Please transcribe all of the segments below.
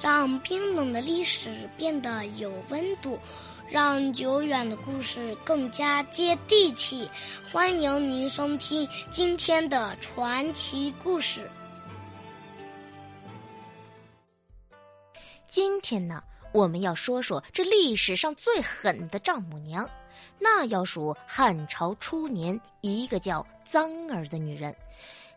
让冰冷的历史变得有温度，让久远的故事更加接地气。欢迎您收听今天的传奇故事。今天呢，我们要说说这历史上最狠的丈母娘，那要数汉朝初年一个叫臧儿的女人。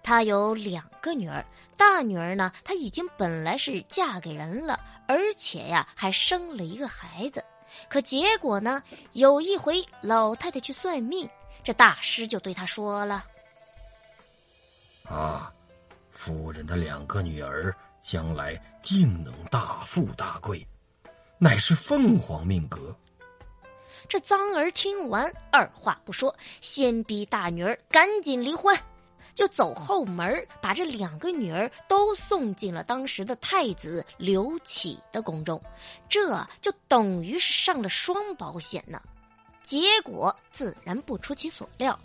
她有两个女儿，大女儿呢，她已经本来是嫁给人了，而且呀还生了一个孩子。可结果呢，有一回老太太去算命，这大师就对她说了：“啊，夫人的两个女儿将来定能大富大贵，乃是凤凰命格。”这臧儿听完，二话不说，先逼大女儿赶紧离婚。就走后门，把这两个女儿都送进了当时的太子刘启的宫中，这就等于是上了双保险呢。结果自然不出其所料，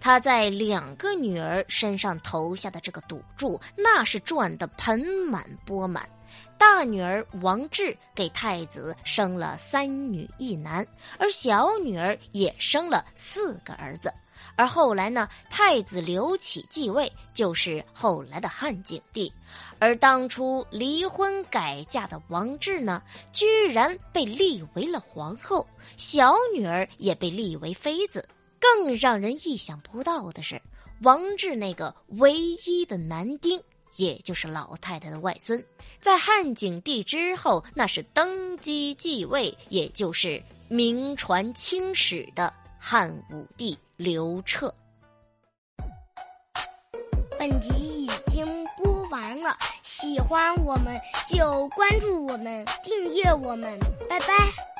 他在两个女儿身上投下的这个赌注，那是赚得盆满钵满。大女儿王志给太子生了三女一男，而小女儿也生了四个儿子。而后来呢，太子刘启继位，就是后来的汉景帝。而当初离婚改嫁的王志呢，居然被立为了皇后，小女儿也被立为妃子。更让人意想不到的是，王志那个唯一的男丁，也就是老太太的外孙，在汉景帝之后，那是登基继位，也就是名传青史的汉武帝。刘彻，本集已经播完了，喜欢我们就关注我们，订阅我们，拜拜。